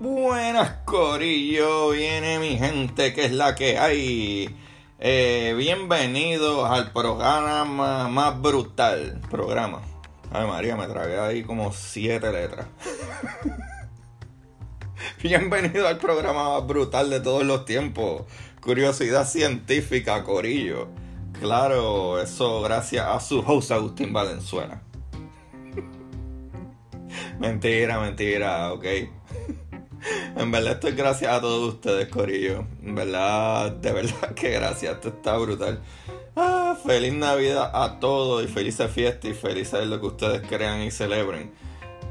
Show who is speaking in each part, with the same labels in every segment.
Speaker 1: Buenas Corillo, viene mi gente, que es la que hay. Eh, bienvenidos al programa más brutal. Programa. Ay María, me tragué ahí como siete letras. Bienvenido al programa más brutal de todos los tiempos. Curiosidad científica, Corillo. Claro, eso gracias a su host Agustín Valenzuela. mentira, mentira, ok. En verdad esto es gracias a todos ustedes, Corillo. En verdad, de verdad que gracias. Esto está brutal. Ah, feliz Navidad a todos y felices fiestas y felices lo que ustedes crean y celebren.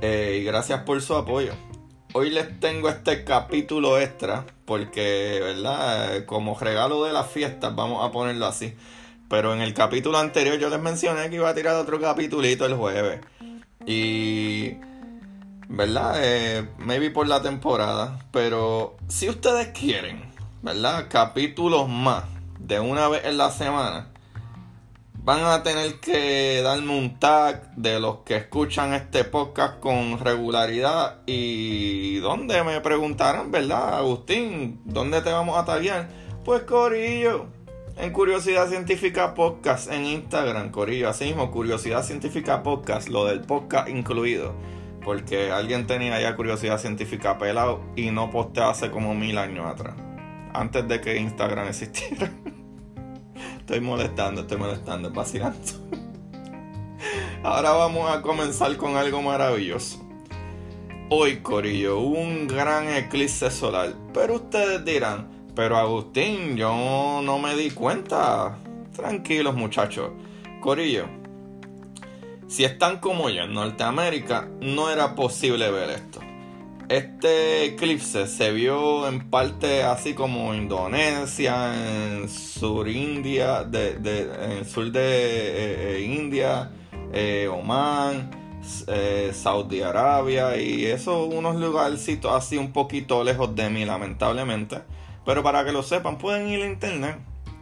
Speaker 1: Eh, y gracias por su apoyo. Hoy les tengo este capítulo extra porque, ¿verdad? Como regalo de las fiestas, vamos a ponerlo así. Pero en el capítulo anterior yo les mencioné que iba a tirar otro capítulito el jueves. Y ¿verdad? Eh, maybe por la temporada, pero si ustedes quieren, ¿verdad? Capítulos más de una vez en la semana, van a tener que darme un tag de los que escuchan este podcast con regularidad y ¿dónde me preguntarán, ¿verdad? Agustín, ¿dónde te vamos a taggear? Pues Corillo, en Curiosidad Científica Podcast en Instagram, Corillo, así mismo, Curiosidad Científica Podcast, lo del podcast incluido porque alguien tenía ya curiosidad científica pelado y no posteaba hace como mil años atrás, antes de que Instagram existiera. estoy molestando, estoy molestando, vacilando. Ahora vamos a comenzar con algo maravilloso. Hoy, Corillo, un gran eclipse solar. Pero ustedes dirán, pero Agustín, yo no me di cuenta. Tranquilos, muchachos. Corillo, si están como yo en Norteamérica, no era posible ver esto. Este eclipse se vio en parte así como Indonesia, en sur India, en sur de eh, eh, India, eh, Oman, Saudi Arabia y eso unos lugarcitos así un poquito lejos de mí lamentablemente. Pero para que lo sepan pueden ir a internet,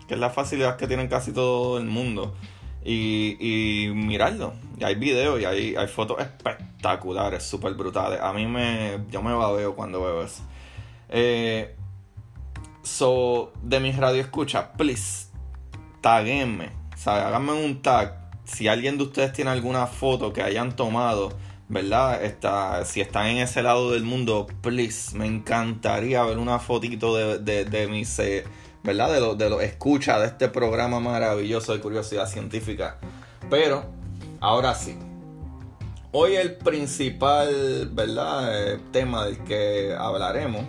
Speaker 1: que es la facilidad que tienen casi todo el mundo y mirarlo. Y hay videos y hay, hay fotos espectaculares, súper brutales. A mí me. Yo me babeo cuando veo eso. Eh, so, de mis radio escucha, please, taguenme. O sea, háganme un tag. Si alguien de ustedes tiene alguna foto que hayan tomado, ¿verdad? Está, si están en ese lado del mundo, please, me encantaría ver una fotito de, de, de mis. Eh, ¿verdad? De los de lo escucha de este programa maravilloso de curiosidad científica. Pero, ahora sí. Hoy el principal, ¿verdad? Eh, tema del que hablaremos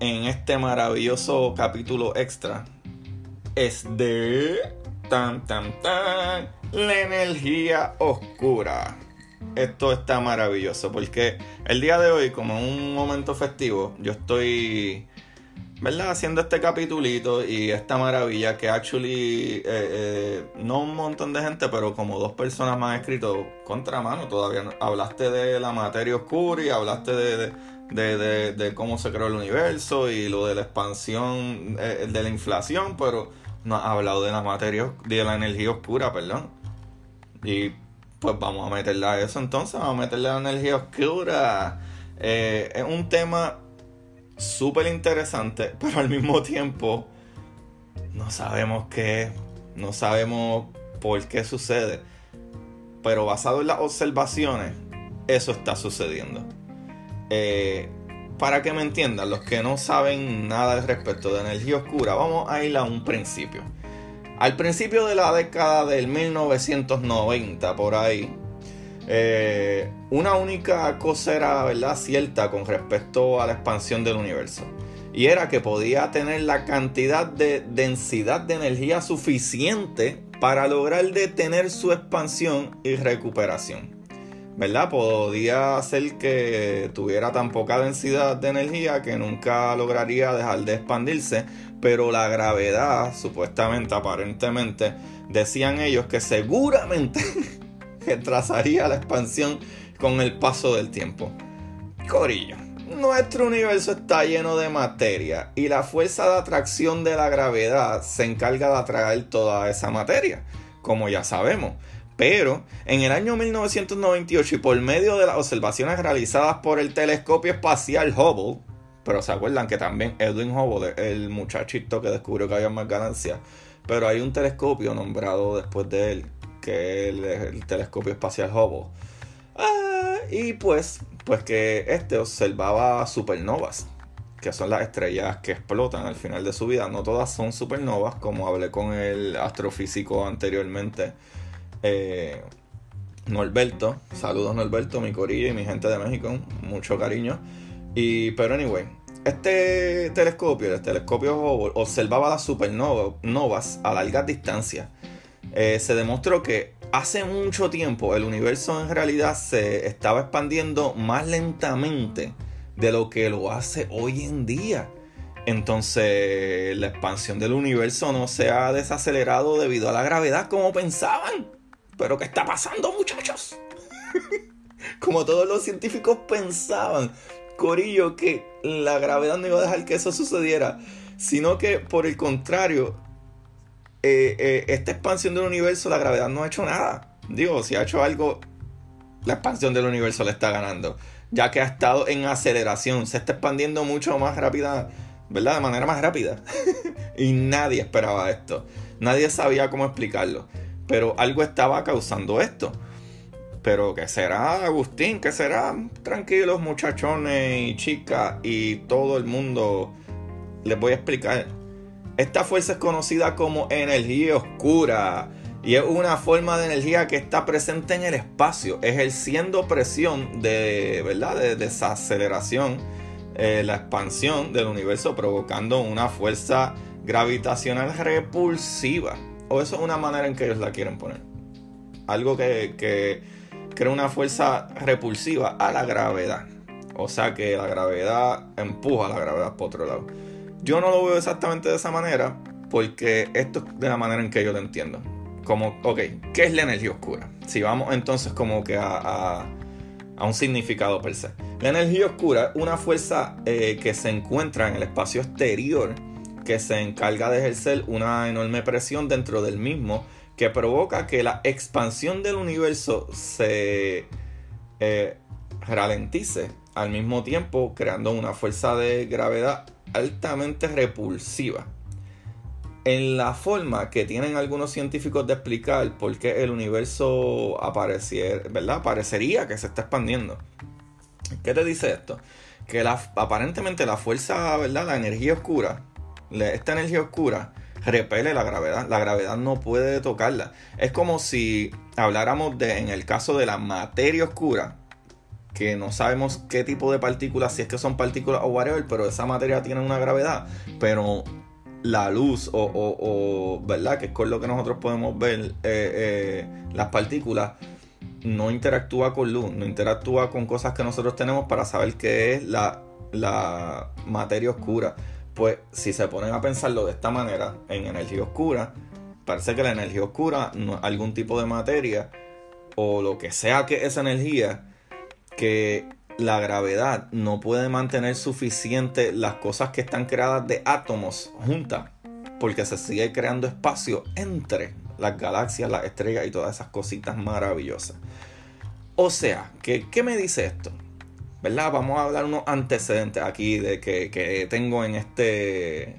Speaker 1: en este maravilloso capítulo extra es de tan tan tan la energía oscura. Esto está maravilloso porque el día de hoy, como un momento festivo, yo estoy ¿verdad? Haciendo este capitulito y esta maravilla que actually, eh, eh, no un montón de gente, pero como dos personas más han escrito contra mano todavía. Hablaste de la materia oscura y hablaste de, de, de, cómo se creó el universo y lo de la expansión, eh, de la inflación, pero no has hablado de la materia, de la energía oscura, perdón. Y pues vamos a meterle a eso entonces, vamos a meterle la energía oscura. es un tema súper interesante, pero al mismo tiempo no sabemos qué, no sabemos por qué sucede. Pero basado en las observaciones, eso está sucediendo. Eh, para que me entiendan, los que no saben nada al respecto de energía oscura, vamos a ir a un principio. Al principio de la década del 1990, por ahí, eh, una única cosa era ¿verdad? cierta con respecto a la expansión del universo. Y era que podía tener la cantidad de densidad de energía suficiente para lograr detener su expansión y recuperación. ¿Verdad? Podía hacer que tuviera tan poca densidad de energía que nunca lograría dejar de expandirse, pero la gravedad, supuestamente, aparentemente, decían ellos que seguramente que trazaría la expansión con el paso del tiempo. Corillo, nuestro universo está lleno de materia y la fuerza de atracción de la gravedad se encarga de atraer toda esa materia, como ya sabemos. Pero en el año 1998 y por medio de las observaciones realizadas por el telescopio espacial Hubble, pero se acuerdan que también Edwin Hubble, el muchachito que descubrió que había más ganancias, pero hay un telescopio nombrado después de él, que el, telescopio espacial Hubble. Ah, y pues, pues que este observaba supernovas, que son las estrellas que explotan al final de su vida. No todas son supernovas, como hablé con el astrofísico anteriormente eh, Norberto. Saludos Norberto, mi corillo y mi gente de México. Mucho cariño. Y, pero anyway, este telescopio, el telescopio Hubble, observaba las supernovas a largas distancias. Eh, se demostró que hace mucho tiempo el universo en realidad se estaba expandiendo más lentamente de lo que lo hace hoy en día. Entonces la expansión del universo no se ha desacelerado debido a la gravedad como pensaban. Pero ¿qué está pasando, muchachos? Como todos los científicos pensaban, Corillo, que la gravedad no iba a dejar que eso sucediera, sino que por el contrario, eh, eh, esta expansión del universo, la gravedad no ha hecho nada. Digo, si ha hecho algo, la expansión del universo le está ganando, ya que ha estado en aceleración, se está expandiendo mucho más rápida, ¿verdad? De manera más rápida. y nadie esperaba esto, nadie sabía cómo explicarlo pero algo estaba causando esto. Pero ¿qué será, Agustín? ¿Qué será? Tranquilos muchachones y chicas y todo el mundo. Les voy a explicar. Esta fuerza es conocida como energía oscura y es una forma de energía que está presente en el espacio, ejerciendo presión de, ¿verdad? de desaceleración, eh, la expansión del universo, provocando una fuerza gravitacional repulsiva. O eso es una manera en que ellos la quieren poner. Algo que, crea una fuerza repulsiva a la gravedad. O sea que la gravedad empuja a la gravedad por otro lado. Yo no lo veo exactamente de esa manera porque esto es de la manera en que yo lo entiendo. Como, ok, ¿qué es la energía oscura? Si vamos entonces como que a, un significado per se. La energía oscura es una fuerza eh, que se encuentra en el espacio exterior que se encarga de ejercer una enorme presión dentro del mismo que provoca que la expansión del universo se eh, ralentice al mismo tiempo creando una fuerza de gravedad altamente repulsiva. En la forma que tienen algunos científicos de explicar por qué el universo apareciera, ¿verdad? parecería que se está expandiendo. ¿Qué te dice esto? Que aparentemente la fuerza, ¿verdad? La energía oscura esta energía oscura repele la gravedad. La gravedad no puede tocarla. Es como si habláramos de, en el caso de la materia oscura, que no sabemos qué tipo de partículas, si es que son partículas o whatever, pero esa materia tiene una gravedad. Pero la luz o, ¿verdad? Que es con lo que nosotros podemos ver eh, eh, las partículas, no interactúa con luz, no interactúa con cosas que nosotros tenemos para saber qué es la, la materia oscura. Pues si se ponen a pensarlo de esta manera, en energía oscura, parece que la energía oscura, algún tipo de materia o lo que sea que esa energía, que la gravedad no puede mantener suficiente las cosas que están creadas de átomos juntas, porque se sigue creando espacio entre las galaxias, las estrellas y todas esas cositas maravillosas. O sea, ¿qué, qué me dice esto? ¿verdad? Vamos a hablar unos antecedentes aquí de que, tengo en este,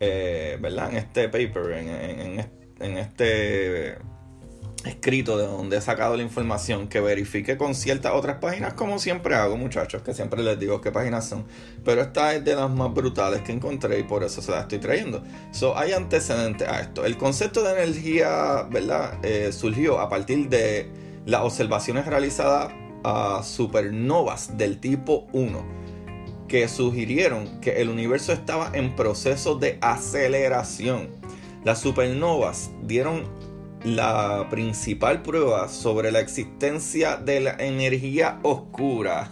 Speaker 1: eh, ¿verdad? En este paper, en, este escrito de donde he sacado la información que verifique con ciertas otras páginas como siempre hago muchachos que siempre les digo qué páginas son. Pero esta es de las más brutales que encontré y por eso se la estoy trayendo. So, hay antecedentes a esto. El concepto de energía verdad eh, surgió a partir de las observaciones realizadas a supernovas del tipo 1 que sugirieron que el universo estaba en proceso de aceleración. Las supernovas dieron la principal prueba sobre la existencia de la energía oscura.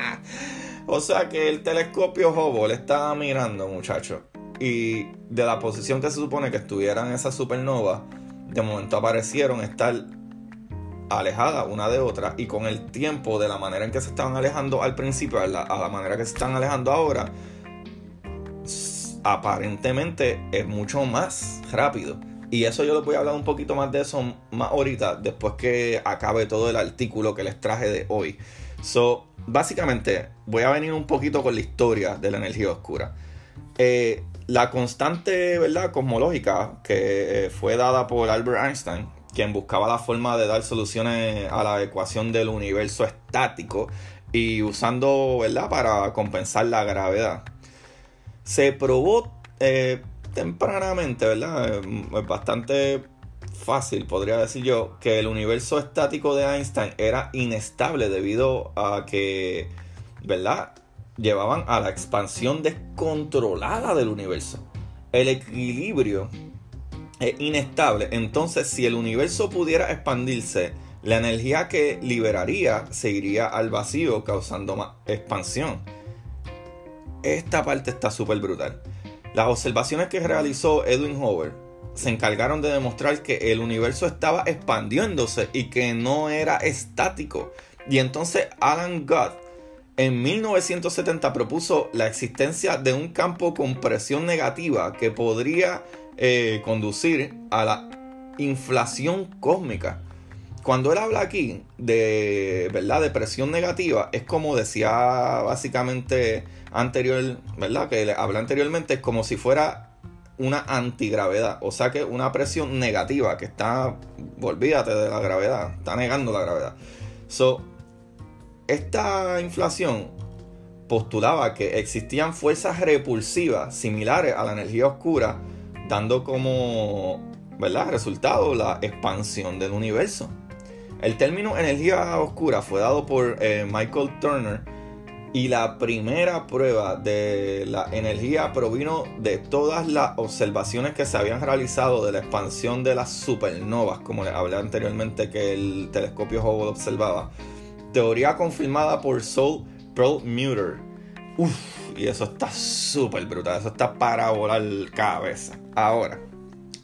Speaker 1: o sea que el telescopio Hubble estaba mirando, muchachos. Y de la posición que se supone que estuvieran esas supernovas, de momento aparecieron estar alejadas una de otra y con el tiempo de la manera en que se estaban alejando al principio a la, manera que se están alejando ahora aparentemente es mucho más rápido Y eso yo les voy a hablar un poquito más de eso más ahorita, después que acabe todo el artículo que les traje de hoy. So, básicamente, voy a venir un poquito con la historia de la energía oscura. Eh, la constante, ¿verdad?, cosmológica que fue dada por Albert Einstein, quien buscaba la forma de dar soluciones a la ecuación del universo estático y usando, ¿verdad?, para compensar la gravedad. Se probó eh, tempranamente, ¿verdad? Es bastante fácil, podría decir yo, que el universo estático de Einstein era inestable debido a que, ¿verdad? Llevaban a la expansión descontrolada del universo. El equilibrio es inestable, entonces si el universo pudiera expandirse, la energía que liberaría se iría al vacío causando más expansión. Esta parte está súper brutal. Las observaciones que realizó Edwin Hoover se encargaron de demostrar que el universo estaba expandiéndose y que no era estático. Y entonces Alan Guth en 1970 propuso la existencia de un campo con presión negativa que podría eh, conducir a la inflación cósmica. Cuando él habla aquí de, ¿verdad? de presión negativa, es como decía básicamente anterior, ¿verdad? Que habla anteriormente, es como si fuera una antigravedad, o sea que una presión negativa que está, olvídate de la gravedad, está negando la gravedad. So, esta inflación postulaba que existían fuerzas repulsivas similares a la energía oscura, dando como ¿verdad? resultado la expansión del universo. El término energía oscura fue dado por eh, Michael Turner y la primera prueba de la energía provino de todas las observaciones que se habían realizado de la expansión de las supernovas, como les hablé anteriormente que el telescopio Hubble observaba. Teoría confirmada por Saul Perlmutter. Uf, y eso está súper brutal, eso está para volar cabeza. Ahora,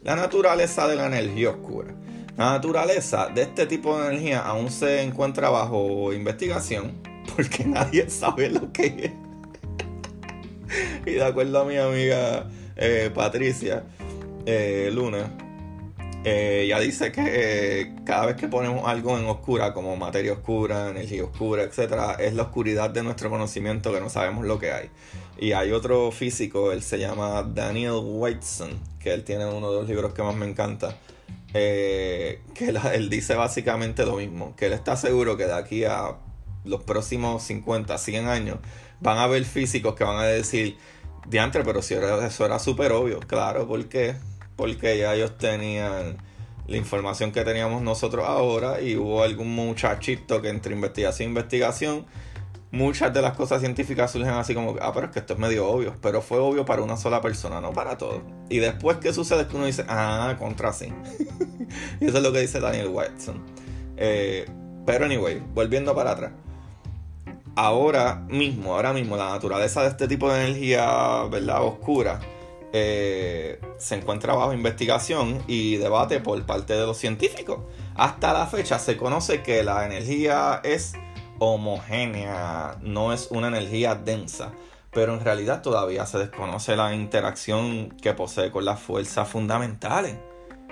Speaker 1: la naturaleza de la energía oscura. La naturaleza de este tipo de energía aún se encuentra bajo investigación porque nadie sabe lo que es. y de acuerdo a mi amiga eh, Patricia eh, Luna, eh, ella dice que cada vez que ponemos algo en oscura, como materia oscura, energía oscura, etc., es la oscuridad de nuestro conocimiento que no sabemos lo que hay. Y hay otro físico, él se llama Daniel Whiteson, que él tiene uno de los libros que más me encanta. Que él dice básicamente lo mismo, que él está seguro que de aquí a los próximos 50, 100 años, van a haber físicos que van a decir, diantre, pero si eso era súper obvio. Claro, ¿por qué? Porque ya ellos tenían la información que teníamos nosotros ahora y hubo algún muchachito que entre investigación e investigación, muchas de las cosas científicas surgen así como, ah, pero es que esto es medio obvio, pero fue obvio para una sola persona, no para todos. Y después, ¿qué sucede? Es que uno dice, ah, contra sí. y eso es lo que dice Daniel Watson. Eh, pero anyway, volviendo para atrás ahora mismo, ahora mismo, la naturaleza de este tipo de energía, ¿verdad? Oscura, eh, se encuentra bajo investigación y debate por parte de los científicos. Hasta la fecha se conoce que la energía es homogénea, no es una energía densa, pero en realidad todavía se desconoce la interacción que posee con las fuerzas fundamentales.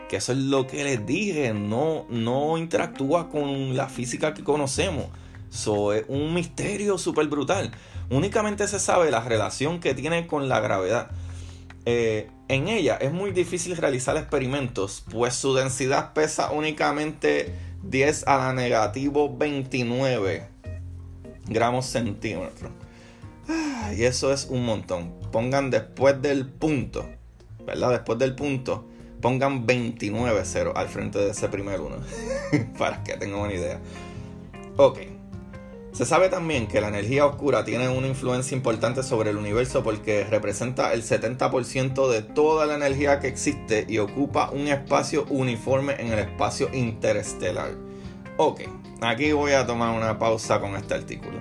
Speaker 1: Que eso es lo que les dije, no, no interactúa con la física que conocemos So, es un misterio súper brutal. Únicamente se sabe la relación que tiene con la gravedad. Eh, en ella es muy difícil realizar experimentos, pues su densidad pesa únicamente 10 a la negativo 29 gramos centímetros. Ah, y eso es un montón. Pongan después del punto, ¿verdad? Después del punto, pongan 29 0 al frente de ese primer uno, para que tengan una idea. Ok. Se sabe también que la energía oscura tiene una influencia importante sobre el universo porque representa el 70% de toda la energía que existe y ocupa un espacio uniforme en el espacio interestelar. Ok, aquí voy a tomar una pausa con este artículo.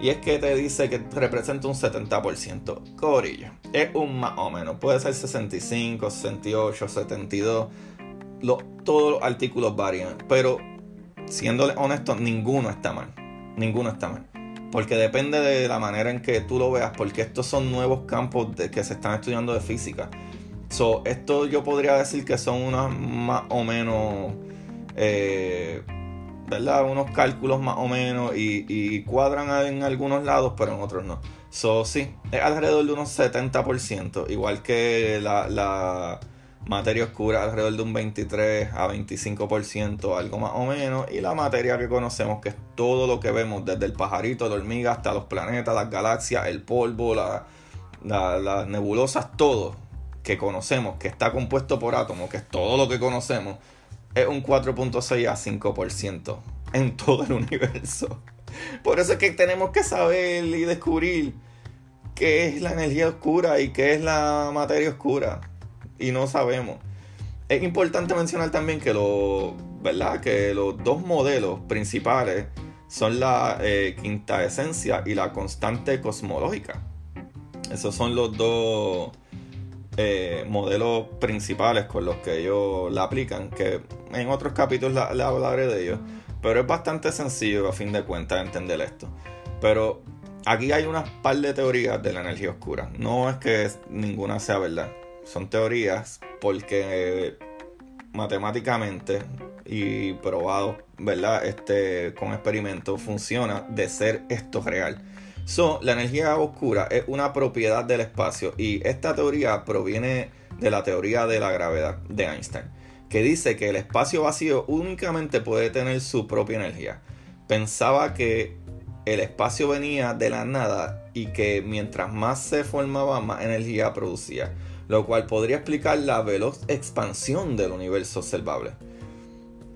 Speaker 1: Y es que te dice que representa un 70%. Corillo, es un más o menos. Puede ser 65, 68, 72. todos los artículos varían. Pero, siendo honesto, ninguno está mal ninguno está mal. Porque depende de la manera en que tú lo veas, porque estos son nuevos campos que se están estudiando de física. So, esto yo podría decir que son unas más o menos, eh, ¿verdad? Unos cálculos más o menos y, cuadran en algunos lados, pero en otros no. So, sí, es alrededor de unos 70%, igual que la, la materia oscura alrededor de un 23 a 25%, algo más o menos, y la materia que conocemos, que es todo lo que vemos, desde el pajarito, la hormiga, hasta los planetas, las galaxias, el polvo, las nebulosas, todo que conocemos, que está compuesto por átomos, que es todo lo que conocemos, es un 4.6 a 5% en todo el universo. Por eso es que tenemos que saber y descubrir qué es la energía oscura y qué es la materia oscura. Y no sabemos. Es importante mencionar también que, lo, ¿verdad? que los dos modelos principales son la eh, quinta esencia y la constante cosmológica. Esos son los dos eh, modelos principales con los que ellos la aplican, que en otros capítulos le hablaré de ellos, pero es bastante sencillo a fin de cuentas entender esto. Pero aquí hay unas par de teorías de la energía oscura. No es que ninguna sea verdad, son teorías porque matemáticamente y probado, ¿verdad? Este, con experimentos funciona de ser esto real. So, la energía oscura es una propiedad del espacio y esta teoría proviene de la teoría de la gravedad de Einstein, que dice que el espacio vacío únicamente puede tener su propia energía. Pensaba que el espacio venía de la nada y que mientras más se formaba, más energía producía, lo cual podría explicar la veloz expansión del universo observable.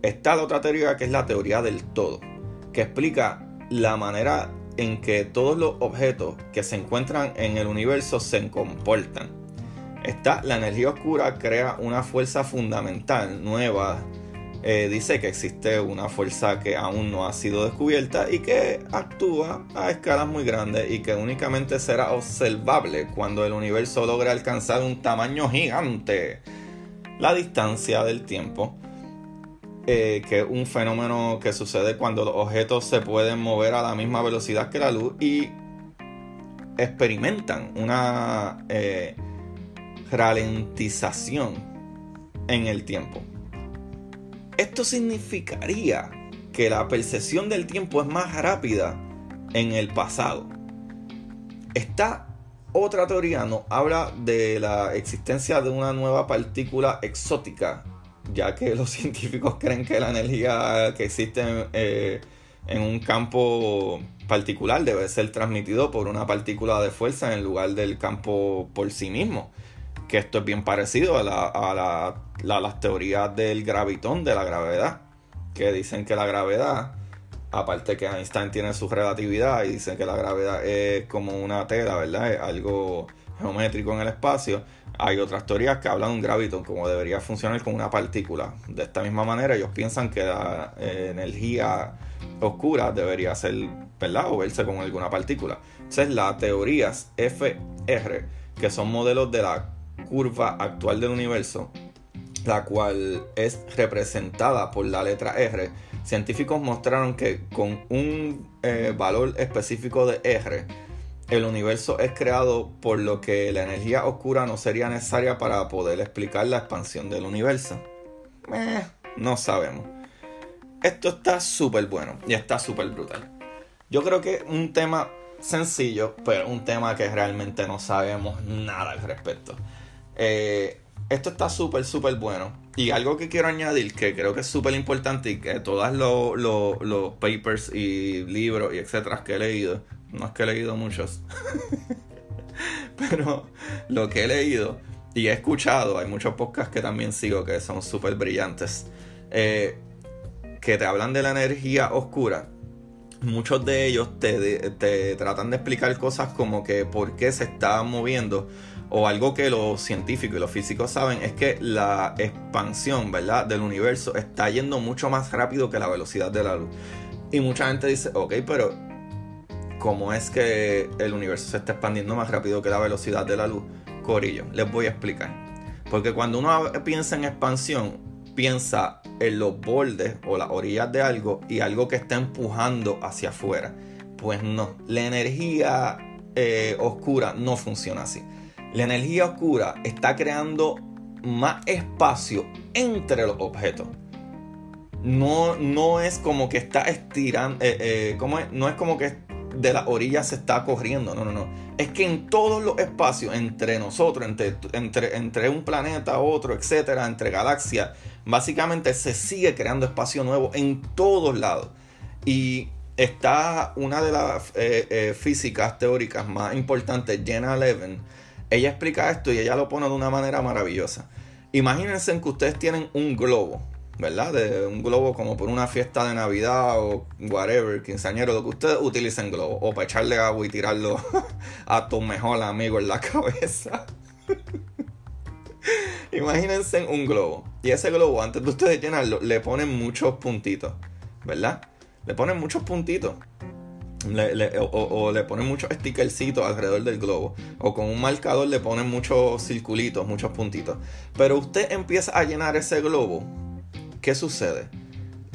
Speaker 1: Está la otra teoría que es la teoría del todo, que explica la manera en que todos los objetos que se encuentran en el universo se comportan. Esta, la energía oscura crea una fuerza fundamental nueva. Eh, dice que existe una fuerza que aún no ha sido descubierta y que actúa a escalas muy grandes y que únicamente será observable cuando el universo logre alcanzar un tamaño gigante. La distancia del tiempo eh, que es un fenómeno que sucede cuando los objetos se pueden mover a la misma velocidad que la luz y experimentan una eh, ralentización en el tiempo. Esto significaría que la percepción del tiempo es más rápida en el pasado. Esta otra teoría nos habla de la existencia de una nueva partícula exótica ya que los científicos creen que la energía que existe eh, en un campo particular debe ser transmitido por una partícula de fuerza en lugar del campo por sí mismo. Que esto es bien parecido a, las teorías del gravitón, de la gravedad, que dicen que la gravedad, aparte que Einstein tiene su relatividad y dicen que la gravedad es como una tela, ¿verdad? Es algo geométrico en el espacio, hay otras teorías que hablan de un gravitón como debería funcionar con una partícula. De esta misma manera, ellos piensan que la eh, energía oscura debería ser, ¿verdad? O verse con alguna partícula. Entonces, las teorías FR, que son modelos de la curva actual del universo, la cual es representada por la letra R, científicos mostraron que con un eh, valor específico de R, el universo es creado por lo que la energía oscura no sería necesaria para poder explicar la expansión del universo. Eh, no sabemos. Esto está súper bueno y está súper brutal. Yo creo que un tema sencillo, pero un tema que realmente no sabemos nada al respecto. Eh, esto está súper, súper bueno. Y algo que quiero añadir, que creo que es súper importante y que todos los, los papers y libros y etcétera que he leído no es que he leído muchos. Pero lo que he leído y he escuchado, hay muchos podcasts que también sigo que son súper brillantes. Eh, que te hablan de la energía oscura. Muchos de ellos te, te tratan de explicar cosas como que por qué se está moviendo o algo que los científicos y los físicos saben es que la expansión, ¿verdad? del universo está yendo mucho más rápido que la velocidad de la luz. Y mucha gente dice, ok, pero cómo es que el universo se está expandiendo más rápido que la velocidad de la luz. Corillo, les voy a explicar. Porque cuando uno piensa en expansión, piensa en los bordes o las orillas de algo y algo que está empujando hacia afuera. Pues no, la energía eh, oscura no funciona así. La energía oscura está creando más espacio entre los objetos. No, no es como que está estirando, eh, eh, no es como que de la orilla se está corriendo, no, no, no. Es que en todos los espacios entre nosotros, entre, entre, entre un planeta, otro, etcétera, entre galaxias, básicamente se sigue creando espacio nuevo en todos lados. Y está una de las eh, físicas teóricas más importantes, Jenna Levin. Ella explica esto y ella lo pone de una manera maravillosa. Imagínense que ustedes tienen un globo, ¿verdad? De un globo como por una fiesta de Navidad o whatever, quinceañero, lo que ustedes utilicen globo. O para echarle agua y tirarlo a tu mejor amigo en la cabeza. Imagínense un globo. Y ese globo, antes de ustedes llenarlo, le ponen muchos puntitos, ¿verdad? Le ponen muchos puntitos o, le ponen muchos stickercitos alrededor del globo. O con un marcador le ponen muchos circulitos, muchos puntitos. Pero usted empieza a llenar ese globo. ¿Qué sucede?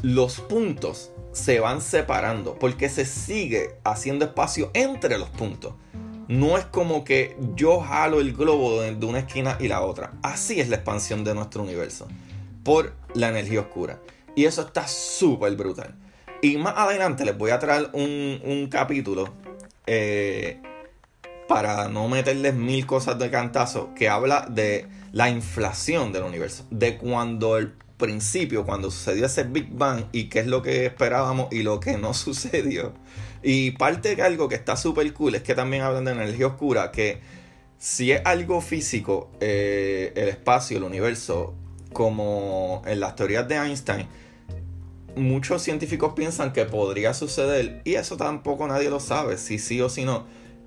Speaker 1: Los puntos se van separando porque se sigue haciendo espacio entre los puntos. No es como que yo jalo el globo de una esquina y la otra. Así es la expansión de nuestro universo. Por la energía oscura. Y eso está súper brutal. Y más adelante les voy a traer un, capítulo eh, para no meterles mil cosas de cantazo que habla de la inflación del universo. De cuando el principio, cuando sucedió ese Big Bang y qué es lo que esperábamos y lo que no sucedió. Y parte de algo que está súper cool es que también hablan de energía oscura, que si es algo físico, eh, el espacio, el universo, como en las teorías de Einstein, muchos científicos piensan que podría suceder, y eso tampoco nadie lo sabe, si sí o si no,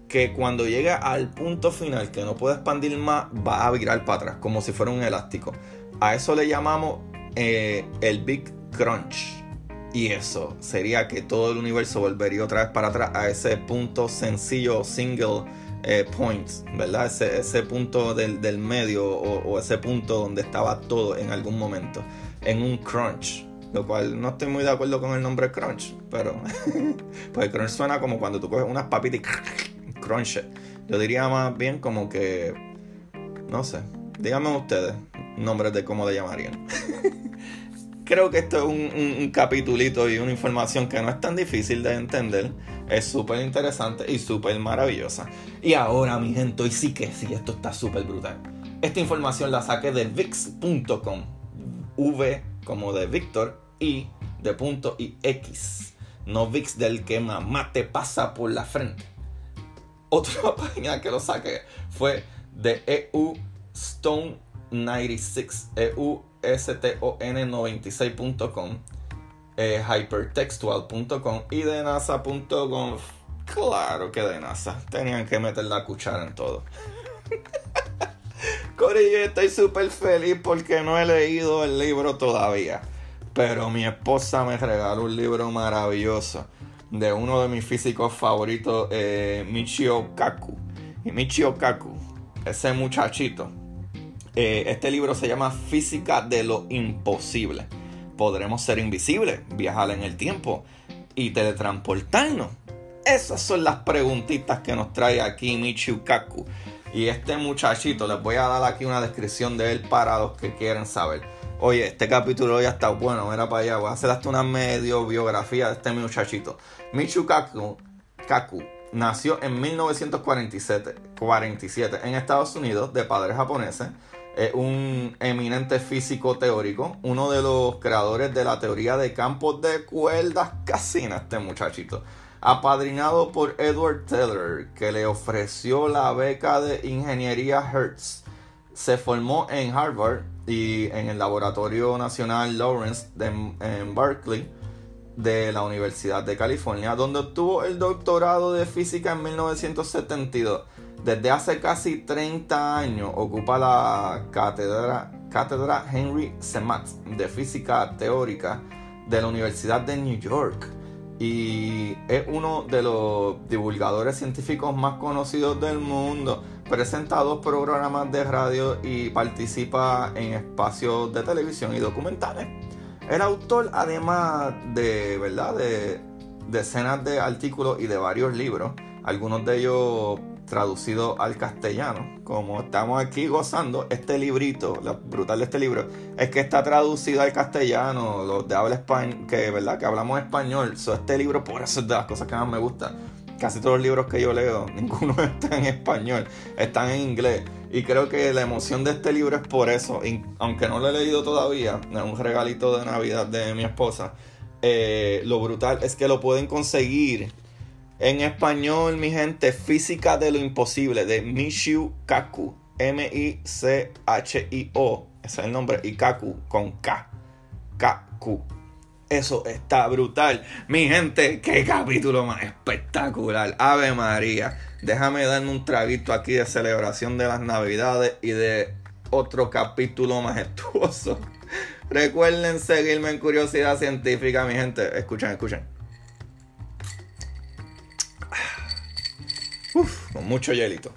Speaker 1: que cuando llega al punto final que no puede expandir más, va a virar para atrás, como si fuera un elástico. A eso le llamamos eh, el Big Crunch. Y eso sería que todo el universo volvería otra vez para atrás a ese punto sencillo, single eh, point, ¿verdad? Ese, punto del, medio o, ese punto donde estaba todo en algún momento, en un crunch. Lo cual no estoy muy de acuerdo con el nombre crunch, pero pues crunch suena como cuando tú coges unas papitas y crunch Yo diría más bien como que, no sé, díganme ustedes nombres de cómo le llamarían. Creo que esto es un, un, y una información que no es tan difícil de entender. Es súper interesante y súper maravillosa. Y ahora, mi gente, hoy sí que sí, esto está súper brutal. Esta información la saqué de VIX.com. V como de Víctor y de punto y X. No VIX del que mamá te pasa por la frente. Otra página que lo saqué fue de EU Stone 96, EUSTON96.com, eh, hypertextual.com y de NASA.com. Claro que de NASA. Tenían que meter la cuchara en todo. Corillo, estoy súper feliz porque no he leído el libro todavía. Pero mi esposa me regaló un libro maravilloso de uno de mis físicos favoritos, eh, Michio Kaku. Y Michio Kaku, ese muchachito, eh, este libro se llama Física de lo Imposible. Podremos ser invisibles, viajar en el tiempo y teletransportarnos. Esas son las preguntitas que nos trae aquí Michio Kaku. Y este muchachito, les voy a dar aquí una descripción de él para los que quieren saber. Oye, este capítulo ya está bueno, era para allá. Voy a hacer hasta una medio biografía de este muchachito. Michu Kaku, Kaku nació en 1947 47, en Estados Unidos de padres japoneses. Es un eminente físico teórico, uno de los creadores de la teoría de campos de cuerdas casina, este muchachito. Apadrinado por Edward Teller, que le ofreció la beca de ingeniería Hertz. Se formó en Harvard y en el Laboratorio Nacional Lawrence de, en Berkeley de la Universidad de California, donde obtuvo el doctorado de física en 1972. Desde hace casi 30 años ocupa la cátedra, cátedra Henry Semat de física teórica de la Universidad de New York y es uno de los divulgadores científicos más conocidos del mundo. Presenta dos programas de radio y participa en espacios de televisión y documentales. El autor, además de, ¿verdad? de decenas de artículos y de varios libros, algunos de ellos traducido al castellano. Como estamos aquí gozando, este librito, lo brutal de este libro, es que está traducido al castellano, los de habla español, que verdad, que hablamos español. So, este libro, por eso es de las cosas que más me gustan. Casi todos los libros que yo leo, ninguno está en español, están en inglés. Y creo que la emoción de este libro es por eso. aunque no lo he leído todavía, es un regalito de Navidad de mi esposa. Eh, lo brutal es que lo pueden conseguir en español, mi gente, Física de lo Imposible, de Michio Kaku. M-I-C-H-I-O. Ese es el nombre. Y Kaku con K. Kaku. Eso está brutal. Mi gente, qué capítulo más espectacular. Ave María. Déjame darme un traguito aquí de celebración de las Navidades y de otro capítulo majestuoso. Recuerden seguirme en Curiosidad Científica, mi gente. Escuchen, escuchen. Mucho hielito.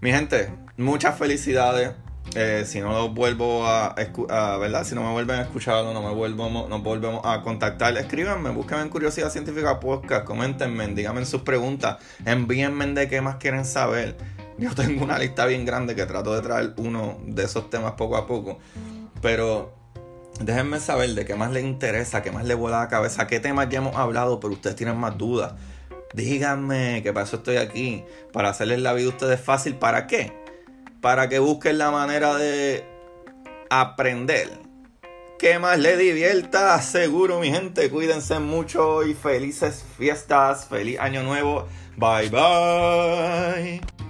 Speaker 1: Mi gente, muchas felicidades. Eh, si no lo vuelvo a, a, ¿verdad? Si no me vuelven a escuchar o no me vuelvo, nos volvemos a contactar, escríbanme, búsquenme en Curiosidad Científica Podcast, coméntenme, díganme sus preguntas, envíenme de qué más quieren saber. Yo tengo una lista bien grande que trato de traer uno de esos temas poco a poco. Pero déjenme saber de qué más les interesa, qué más les vuela la cabeza, qué temas ya hemos hablado, pero ustedes tienen más dudas. Díganme que para eso estoy aquí, para hacerles la vida a ustedes fácil. ¿Para qué? Para que busquen la manera de aprender. ¿Qué más le divierta? Seguro, mi gente. Cuídense mucho y felices fiestas. Feliz año nuevo. Bye bye.